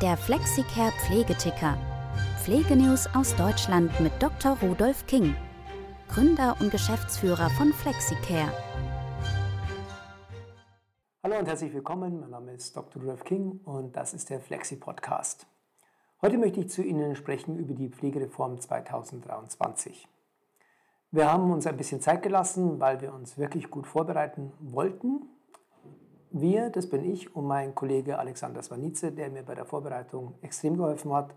Der Flexicare Pflegeticker. Pflegenews aus Deutschland mit Dr. Rudolf King, Gründer und Geschäftsführer von Flexicare. Hallo und herzlich willkommen. Mein Name ist Dr. Rudolf King und das ist der Flexi Podcast. Heute möchte ich zu Ihnen sprechen über die Pflegereform 2023. Wir haben uns ein bisschen Zeit gelassen, weil wir uns wirklich gut vorbereiten wollten wir, das bin ich und mein Kollege Alexander Swanitze, der mir bei der Vorbereitung extrem geholfen hat,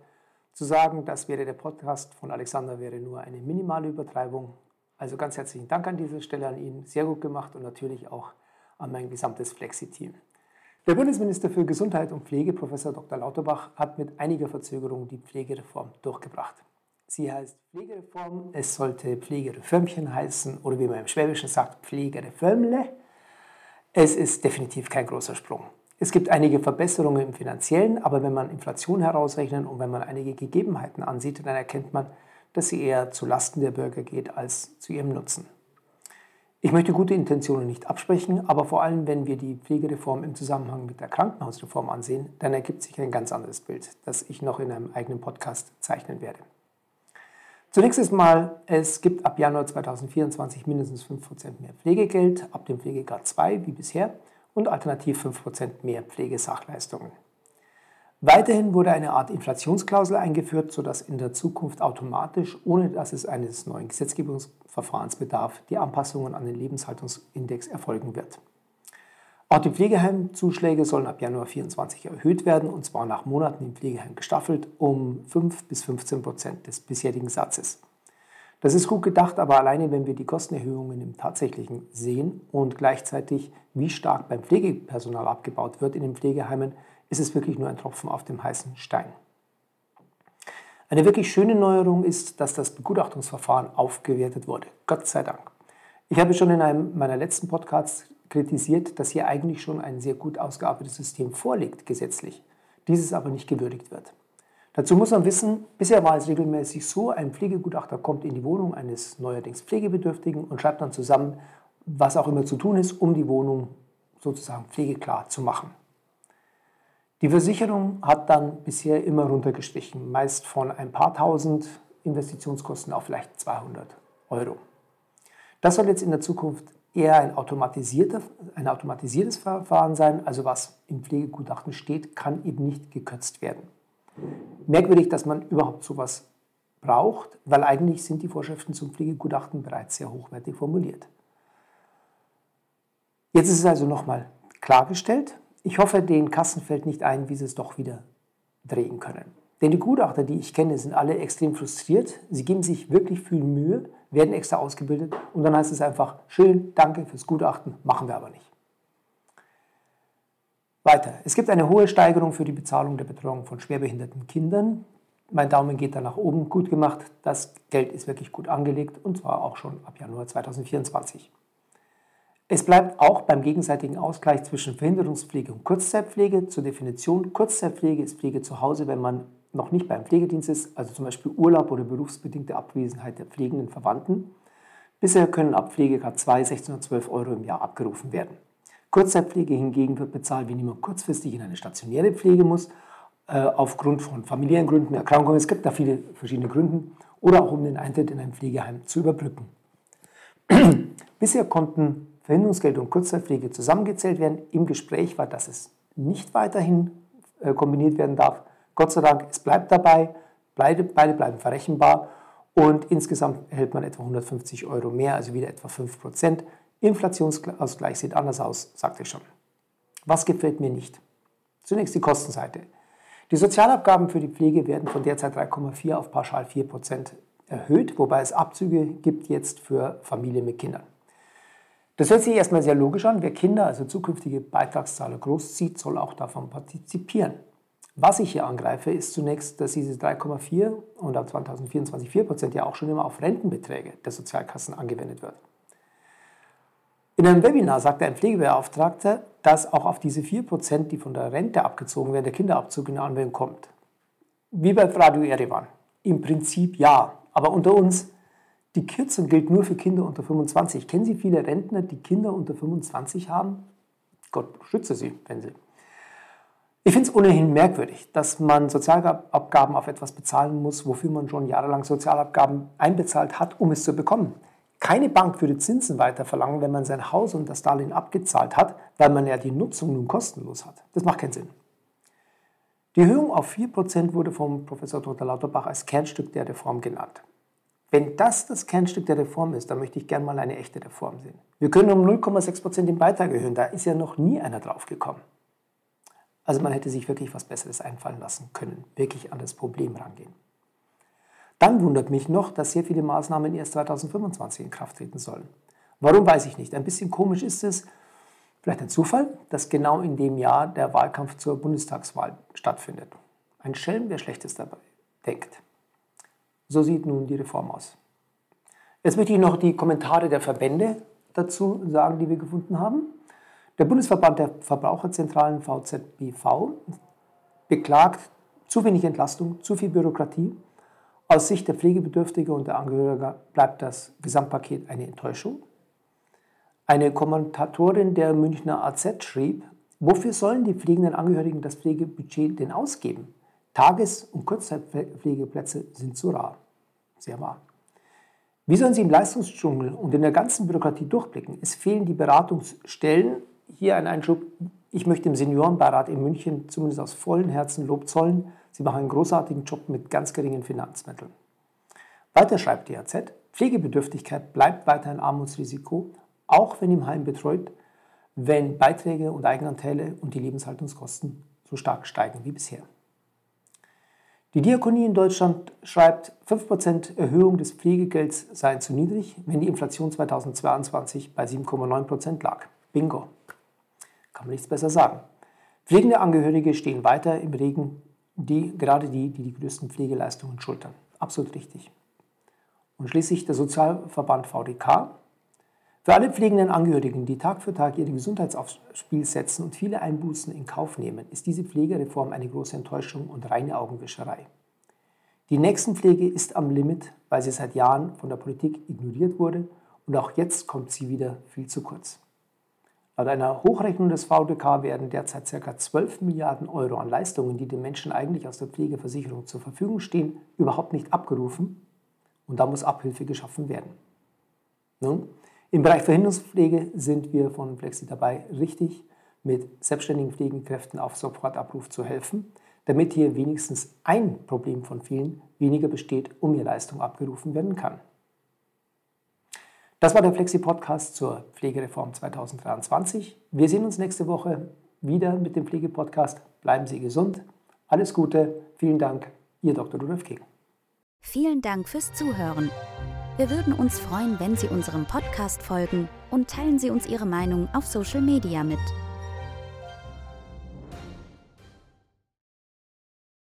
zu sagen, das wäre der Podcast von Alexander, wäre nur eine minimale Übertreibung. Also ganz herzlichen Dank an dieser Stelle an ihn, sehr gut gemacht und natürlich auch an mein gesamtes Flexi-Team. Der Bundesminister für Gesundheit und Pflege, Professor Dr. Lauterbach, hat mit einiger Verzögerung die Pflegereform durchgebracht. Sie heißt Pflegereform, es sollte Pflegereformchen heißen oder wie man im Schwäbischen sagt, Pflegereformle. Es ist definitiv kein großer Sprung. Es gibt einige Verbesserungen im finanziellen, aber wenn man Inflation herausrechnet und wenn man einige Gegebenheiten ansieht, dann erkennt man, dass sie eher zu Lasten der Bürger geht als zu ihrem Nutzen. Ich möchte gute Intentionen nicht absprechen, aber vor allem, wenn wir die Pflegereform im Zusammenhang mit der Krankenhausreform ansehen, dann ergibt sich ein ganz anderes Bild, das ich noch in einem eigenen Podcast zeichnen werde. Zunächst einmal, es gibt ab Januar 2024 mindestens 5% mehr Pflegegeld, ab dem Pflegegrad 2 wie bisher und alternativ 5% mehr Pflegesachleistungen. Weiterhin wurde eine Art Inflationsklausel eingeführt, sodass in der Zukunft automatisch, ohne dass es eines neuen Gesetzgebungsverfahrens bedarf, die Anpassungen an den Lebenshaltungsindex erfolgen wird. Auch die Pflegeheimzuschläge sollen ab Januar 2024 erhöht werden, und zwar nach Monaten im Pflegeheim gestaffelt um 5 bis 15 Prozent des bisherigen Satzes. Das ist gut gedacht, aber alleine wenn wir die Kostenerhöhungen im tatsächlichen sehen und gleichzeitig wie stark beim Pflegepersonal abgebaut wird in den Pflegeheimen, ist es wirklich nur ein Tropfen auf dem heißen Stein. Eine wirklich schöne Neuerung ist, dass das Begutachtungsverfahren aufgewertet wurde. Gott sei Dank. Ich habe schon in einem meiner letzten Podcasts kritisiert, dass hier eigentlich schon ein sehr gut ausgearbeitetes System vorliegt, gesetzlich, dieses aber nicht gewürdigt wird. Dazu muss man wissen, bisher war es regelmäßig so, ein Pflegegutachter kommt in die Wohnung eines neuerdings Pflegebedürftigen und schreibt dann zusammen, was auch immer zu tun ist, um die Wohnung sozusagen pflegeklar zu machen. Die Versicherung hat dann bisher immer runtergestrichen, meist von ein paar tausend Investitionskosten auf vielleicht 200 Euro. Das soll jetzt in der Zukunft eher ein, automatisierter, ein automatisiertes Verfahren sein. Also was im Pflegegutachten steht, kann eben nicht gekürzt werden. Merkwürdig, dass man überhaupt sowas braucht, weil eigentlich sind die Vorschriften zum Pflegegutachten bereits sehr hochwertig formuliert. Jetzt ist es also nochmal klargestellt. Ich hoffe, den Kassen fällt nicht ein, wie sie es doch wieder drehen können. Denn die Gutachter, die ich kenne, sind alle extrem frustriert. Sie geben sich wirklich viel Mühe, werden extra ausgebildet und dann heißt es einfach, schön, danke fürs Gutachten, machen wir aber nicht. Weiter. Es gibt eine hohe Steigerung für die Bezahlung der Betreuung von schwerbehinderten Kindern. Mein Daumen geht da nach oben, gut gemacht. Das Geld ist wirklich gut angelegt und zwar auch schon ab Januar 2024. Es bleibt auch beim gegenseitigen Ausgleich zwischen Verhinderungspflege und Kurzzeitpflege. Zur Definition, Kurzzeitpflege ist Pflege zu Hause, wenn man noch nicht beim Pflegedienst ist, also zum Beispiel Urlaub oder berufsbedingte Abwesenheit der pflegenden Verwandten. Bisher können ab Pflegegrad 2 1612 Euro im Jahr abgerufen werden. Kurzzeitpflege hingegen wird bezahlt, wenn jemand kurzfristig in eine stationäre Pflege muss, äh, aufgrund von familiären Gründen, Erkrankungen. Es gibt da viele verschiedene Gründe oder auch um den Eintritt in ein Pflegeheim zu überbrücken. Bisher konnten Verhinderungsgeld und Kurzzeitpflege zusammengezählt werden. Im Gespräch war, dass es nicht weiterhin äh, kombiniert werden darf. Gott sei Dank, es bleibt dabei, beide, beide bleiben verrechenbar und insgesamt erhält man etwa 150 Euro mehr, also wieder etwa 5 Prozent. Inflationsausgleich sieht anders aus, sagte ich schon. Was gefällt mir nicht? Zunächst die Kostenseite. Die Sozialabgaben für die Pflege werden von derzeit 3,4 auf pauschal 4 Prozent erhöht, wobei es Abzüge gibt jetzt für Familien mit Kindern. Das hört sich erstmal sehr logisch an. Wer Kinder, also zukünftige Beitragszahler, großzieht, soll auch davon partizipieren. Was ich hier angreife, ist zunächst, dass diese 3,4 und ab 2024 4 Prozent ja auch schon immer auf Rentenbeträge der Sozialkassen angewendet wird. In einem Webinar sagte ein Pflegebeauftragter, dass auch auf diese 4 Prozent, die von der Rente abgezogen werden, der Kinderabzug in Anwendung kommt. Wie bei Radio Erevan. Im Prinzip ja, aber unter uns, die Kürzung gilt nur für Kinder unter 25. Kennen Sie viele Rentner, die Kinder unter 25 haben? Gott schütze sie, wenn sie Ich finde es ohnehin merkwürdig, dass man Sozialabgaben auf etwas bezahlen muss, wofür man schon jahrelang Sozialabgaben einbezahlt hat, um es zu bekommen. Keine Bank würde Zinsen weiter verlangen, wenn man sein Haus und das Darlehen abgezahlt hat, weil man ja die Nutzung nun kostenlos hat. Das macht keinen Sinn. Die Erhöhung auf 4% wurde vom Professor Dr. Lauterbach als Kernstück der Reform genannt. Wenn das das Kernstück der Reform ist, dann möchte ich gerne mal eine echte Reform sehen. Wir können um 0,6% den Beitrag erhöhen, da ist ja noch nie einer drauf gekommen. Also man hätte sich wirklich was Besseres einfallen lassen können, wirklich an das Problem rangehen. Dann wundert mich noch, dass sehr viele Maßnahmen erst 2025 in Kraft treten sollen. Warum weiß ich nicht. Ein bisschen komisch ist es, vielleicht ein Zufall, dass genau in dem Jahr der Wahlkampf zur Bundestagswahl stattfindet. Ein Schelm, wer Schlechtes dabei denkt. So sieht nun die Reform aus. Jetzt möchte ich noch die Kommentare der Verbände dazu sagen, die wir gefunden haben. Der Bundesverband der Verbraucherzentralen VZBV beklagt zu wenig Entlastung, zu viel Bürokratie aus Sicht der Pflegebedürftigen und der Angehörigen bleibt das Gesamtpaket eine Enttäuschung. Eine Kommentatorin der Münchner AZ schrieb, wofür sollen die pflegenden Angehörigen das Pflegebudget denn ausgeben? Tages- und Kurzzeitpflegeplätze sind zu rar. Sehr wahr. Wie sollen sie im Leistungsdschungel und in der ganzen Bürokratie durchblicken? Es fehlen die Beratungsstellen. Hier ein Einschub. Ich möchte dem Seniorenbeirat in München zumindest aus vollem Herzen Lob zollen. Sie machen einen großartigen Job mit ganz geringen Finanzmitteln. Weiter schreibt die AZ, Pflegebedürftigkeit bleibt weiter ein Armutsrisiko, auch wenn im Heim betreut, wenn Beiträge und Eigenanteile und die Lebenshaltungskosten so stark steigen wie bisher. Die Diakonie in Deutschland schreibt, 5% Erhöhung des Pflegegelds seien zu niedrig, wenn die Inflation 2022 bei 7,9% lag. Bingo. Kann man nichts besser sagen. Pflegende Angehörige stehen weiter im Regen die, gerade die, die die größten Pflegeleistungen schultern. Absolut richtig. Und schließlich der Sozialverband VDK. Für alle pflegenden Angehörigen, die Tag für Tag ihre Gesundheit aufs Spiel setzen und viele Einbußen in Kauf nehmen, ist diese Pflegereform eine große Enttäuschung und reine Augenwischerei. Die Nächstenpflege ist am Limit, weil sie seit Jahren von der Politik ignoriert wurde und auch jetzt kommt sie wieder viel zu kurz. Laut einer Hochrechnung des VDK werden derzeit ca. 12 Milliarden Euro an Leistungen, die den Menschen eigentlich aus der Pflegeversicherung zur Verfügung stehen, überhaupt nicht abgerufen und da muss Abhilfe geschaffen werden. Nun, im Bereich Verhinderungspflege sind wir von Flexi dabei, richtig mit selbstständigen Pflegekräften auf Sofortabruf zu helfen, damit hier wenigstens ein Problem von vielen weniger besteht, um ihr Leistung abgerufen werden kann. Das war der Flexi-Podcast zur Pflegereform 2023. Wir sehen uns nächste Woche wieder mit dem Pflegepodcast. Bleiben Sie gesund. Alles Gute. Vielen Dank. Ihr Dr. Rudolf King. Vielen Dank fürs Zuhören. Wir würden uns freuen, wenn Sie unserem Podcast folgen und teilen Sie uns Ihre Meinung auf Social Media mit.